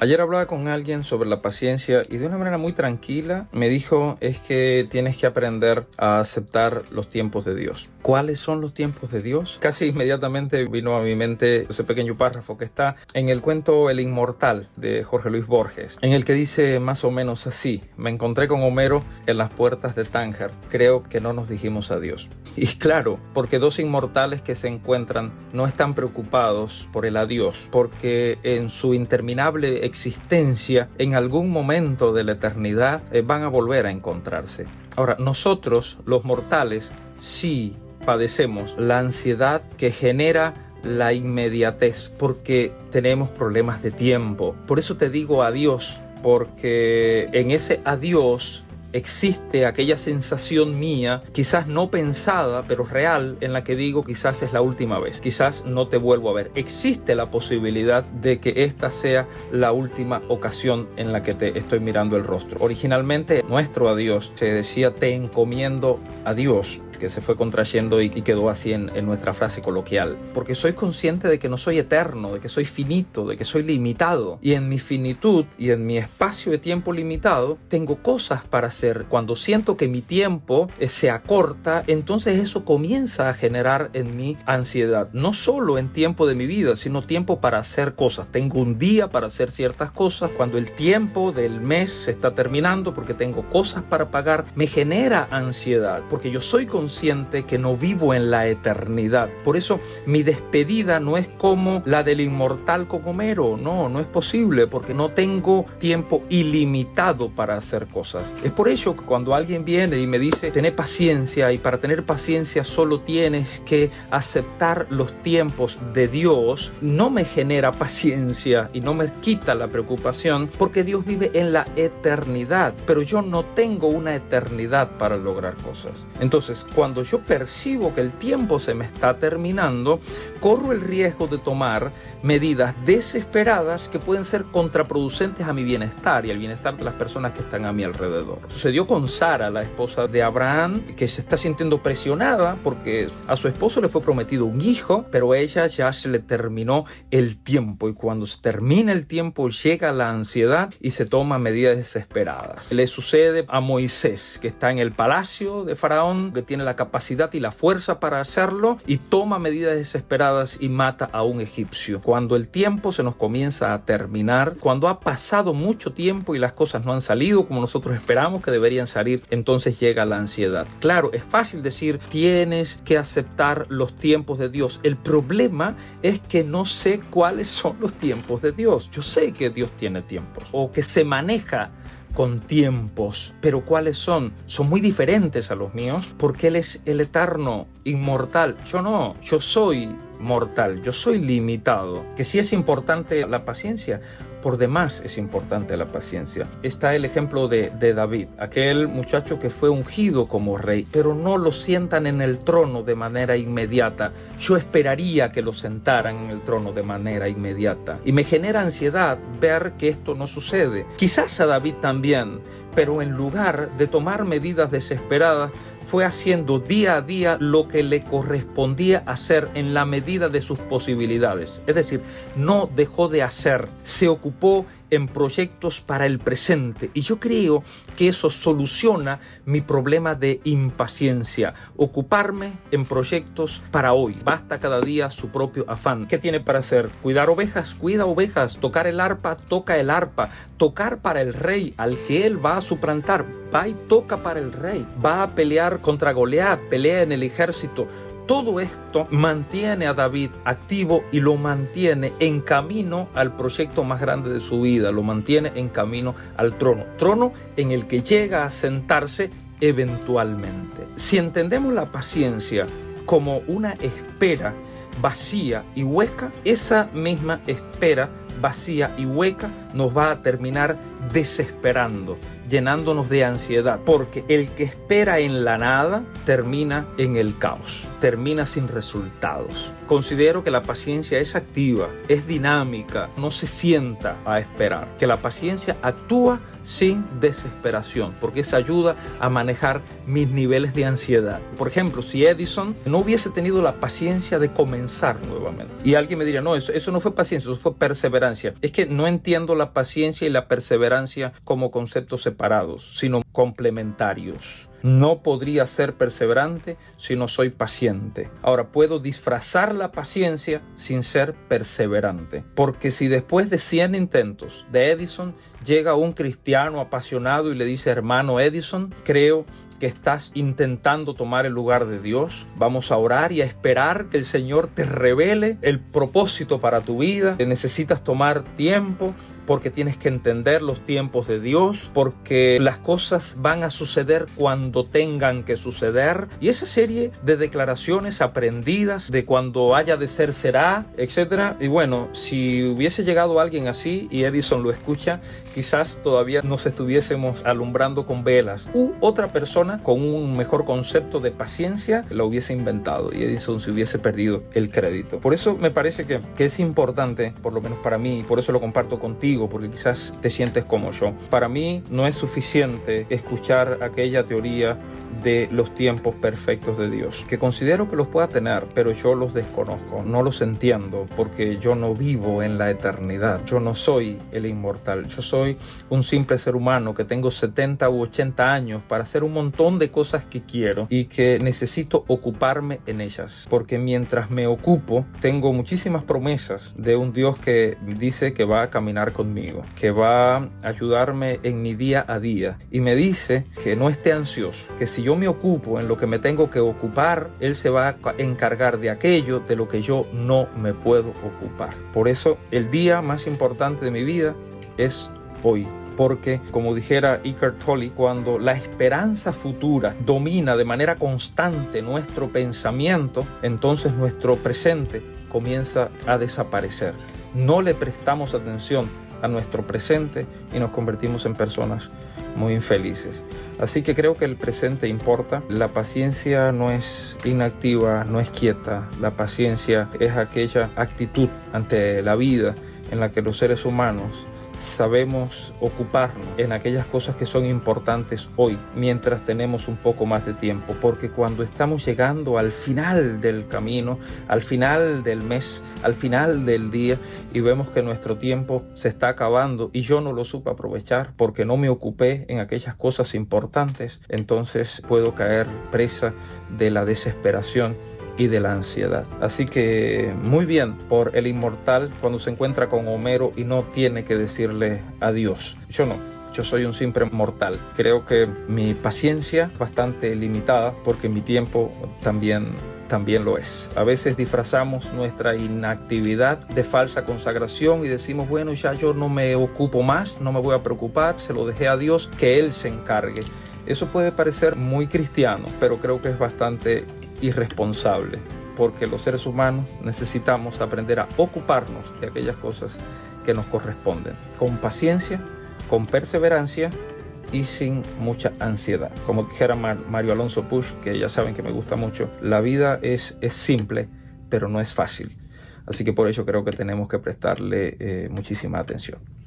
Ayer hablaba con alguien sobre la paciencia y de una manera muy tranquila me dijo es que tienes que aprender a aceptar los tiempos de Dios. ¿Cuáles son los tiempos de Dios? Casi inmediatamente vino a mi mente ese pequeño párrafo que está en el cuento El Inmortal de Jorge Luis Borges, en el que dice más o menos así, me encontré con Homero en las puertas de Tánger, creo que no nos dijimos adiós. Y claro, porque dos inmortales que se encuentran no están preocupados por el adiós, porque en su interminable existencia, en algún momento de la eternidad, eh, van a volver a encontrarse. Ahora, nosotros, los mortales, sí padecemos la ansiedad que genera la inmediatez, porque tenemos problemas de tiempo. Por eso te digo adiós, porque en ese adiós existe aquella sensación mía, quizás no pensada, pero real, en la que digo quizás es la última vez, quizás no te vuelvo a ver. Existe la posibilidad de que esta sea la última ocasión en la que te estoy mirando el rostro. Originalmente nuestro adiós se decía te encomiendo a Dios que se fue contrayendo y, quedó así en, nuestra frase coloquial. Porque soy consciente de que no soy eterno, de que soy finito, de que soy limitado. Y en mi finitud y en mi espacio de tiempo limitado, tengo cosas para hacer. Cuando siento que mi tiempo eh, se acorta, entonces eso comienza a generar en mí ansiedad. No solo en tiempo de mi vida, sino tiempo para hacer cosas. Tengo un día para hacer ciertas cosas. Cuando el tiempo del mes se está terminando porque tengo cosas para pagar, me genera ansiedad. Porque yo soy consciente que no vivo en la eternidad. Por eso mi despedida no es como la del inmortal con Homero. No, no es posible porque no tengo tiempo ilimitado para hacer cosas. Es por ello que cuando alguien viene y me dice, tener paciencia y para tener paciencia solo tienes que aceptar los tiempos de Dios, no me genera paciencia y no me quita la preocupación porque Dios vive en la eternidad, pero yo no tengo una eternidad para lograr cosas. Entonces, cuando yo percibo que el tiempo se me está terminando, corro el riesgo de tomar medidas desesperadas que pueden ser contraproducentes a mi bienestar y al bienestar de las personas que están a mi alrededor. Sucedió con Sara, la esposa de Abraham, que se está sintiendo presionada porque a su esposo le fue prometido un hijo, pero a ella ya se le terminó el tiempo y cuando se termina el tiempo llega la ansiedad y se toma medidas desesperadas. Le sucede a Moisés, que está en el palacio de Faraón, que tiene la capacidad y la fuerza para hacerlo y toma medidas desesperadas y mata a un egipcio. Cuando el tiempo se nos comienza a terminar, cuando ha pasado mucho tiempo y las cosas no han salido como nosotros esperamos que deberían salir, entonces llega la ansiedad. Claro, es fácil decir, tienes que aceptar los tiempos de Dios. El problema es que no sé cuáles son los tiempos de Dios. Yo sé que Dios tiene tiempos o que se maneja con tiempos, pero ¿cuáles son? Son muy diferentes a los míos porque Él es el eterno, inmortal. Yo no, yo soy mortal, yo soy limitado. Que si es importante la paciencia, por demás es importante la paciencia. Está el ejemplo de, David, aquel muchacho que fue ungido como rey, pero no lo sientan en el trono de manera inmediata. Yo esperaría que lo sentaran en el trono de manera inmediata. Y me genera ansiedad ver que esto no sucede. Quizás a David también, pero en lugar de tomar medidas desesperadas, fue haciendo día a día lo que le correspondía hacer en la medida de sus posibilidades. Es decir, no dejó de hacer, se ocupó en proyectos para el presente. Y yo creo que eso soluciona mi problema de impaciencia. Ocuparme en proyectos para hoy. Basta cada día su propio afán. ¿Qué tiene para hacer? Cuidar ovejas, cuida ovejas. Tocar el arpa, toca el arpa. Tocar para el rey, al que él va a suplantar. Va y toca para el rey. Va a pelear contra Goliat, pelea en el ejército todo esto mantiene a David activo y lo mantiene en camino al proyecto más grande de su vida, lo mantiene en camino al trono, trono en el que llega a sentarse eventualmente. Si entendemos la paciencia como una espera vacía y hueca, esa misma espera vacía y hueca nos va a terminar desesperando, llenándonos de ansiedad, porque el que espera en la nada termina en el caos, termina sin resultados. Considero que la paciencia es activa, es dinámica, no se sienta a esperar, que la paciencia actúa sin desesperación, porque eso ayuda a manejar mis niveles de ansiedad. Por ejemplo, si Edison no hubiese tenido la paciencia de comenzar nuevamente, y alguien me diría, no, eso, eso no fue paciencia, eso fue perseverancia. Es que no entiendo la paciencia y la perseverancia como conceptos separados, sino complementarios. No podría ser perseverante si no soy paciente. Ahora puedo disfrazar la paciencia sin ser perseverante. Porque si después de 100 intentos de Edison llega un cristiano apasionado y le dice, hermano Edison, creo que estás intentando tomar el lugar de Dios. Vamos a orar y a esperar que el Señor te revele el propósito para tu vida. Necesitas tomar tiempo porque tienes que entender los tiempos de Dios, porque las cosas van a suceder cuando tengan que suceder. Y esa serie de declaraciones aprendidas de cuando haya de ser será, etcétera. Y bueno, si hubiese llegado alguien así y Edison lo escucha, quizás todavía nos estuviésemos alumbrando con velas. U otra persona con un mejor concepto de paciencia lo hubiese inventado y Edison se hubiese perdido el crédito. Por eso me parece que, que es importante, por lo menos para mí, y por eso lo comparto contigo, porque quizás te sientes como yo. Para mí no es suficiente escuchar aquella teoría de los tiempos perfectos de Dios, que considero que los pueda tener, pero yo los desconozco, no los entiendo, porque yo no vivo en la eternidad, yo no soy el inmortal, yo soy un simple ser humano que tengo 70 u 80 años para hacer un montón de cosas que quiero y que necesito ocuparme en ellas, porque mientras me ocupo, tengo muchísimas promesas de un Dios que dice que va a caminar conmigo, que va a ayudarme en mi día a día y me dice que no esté ansioso, que si yo me ocupo en lo que me tengo que ocupar, Él se va a encargar de aquello de lo que yo no me puedo ocupar. Por eso el día más importante de mi vida es hoy porque, como dijera Eckhart Tolle, cuando la esperanza futura domina de manera constante nuestro pensamiento, entonces nuestro presente comienza a desaparecer. No le prestamos atención a nuestro presente y nos convertimos en personas muy infelices. Así que creo que el presente importa. La paciencia no es inactiva, no es quieta. La paciencia es aquella actitud ante la vida en la que los seres humanos sabemos ocuparnos en aquellas cosas que son importantes hoy, mientras tenemos un poco más de tiempo, porque cuando estamos llegando al final del camino, al final del mes, al final del día, y vemos que nuestro tiempo se está acabando y yo no lo supe aprovechar porque no me ocupé en aquellas cosas importantes, entonces puedo caer presa de la desesperación y de la ansiedad. Así que muy bien por el inmortal cuando se encuentra con Homero y no tiene que decirle adiós. Yo no. Yo soy un simple mortal. Creo que mi paciencia es bastante limitada porque mi tiempo también también lo es. A veces disfrazamos nuestra inactividad de falsa consagración y decimos, bueno, ya yo no me ocupo más, no me voy a preocupar, se lo dejé a Dios, que Él se encargue. Eso puede parecer muy cristiano, pero creo que es bastante irresponsable, porque los seres humanos necesitamos aprender a ocuparnos de aquellas cosas que nos corresponden, con paciencia, con perseverancia y sin mucha ansiedad. Como dijera Mario Alonso Push, que ya saben que me gusta mucho, la vida es, es simple, pero no es fácil. Así que por ello creo que tenemos que prestarle eh, muchísima atención.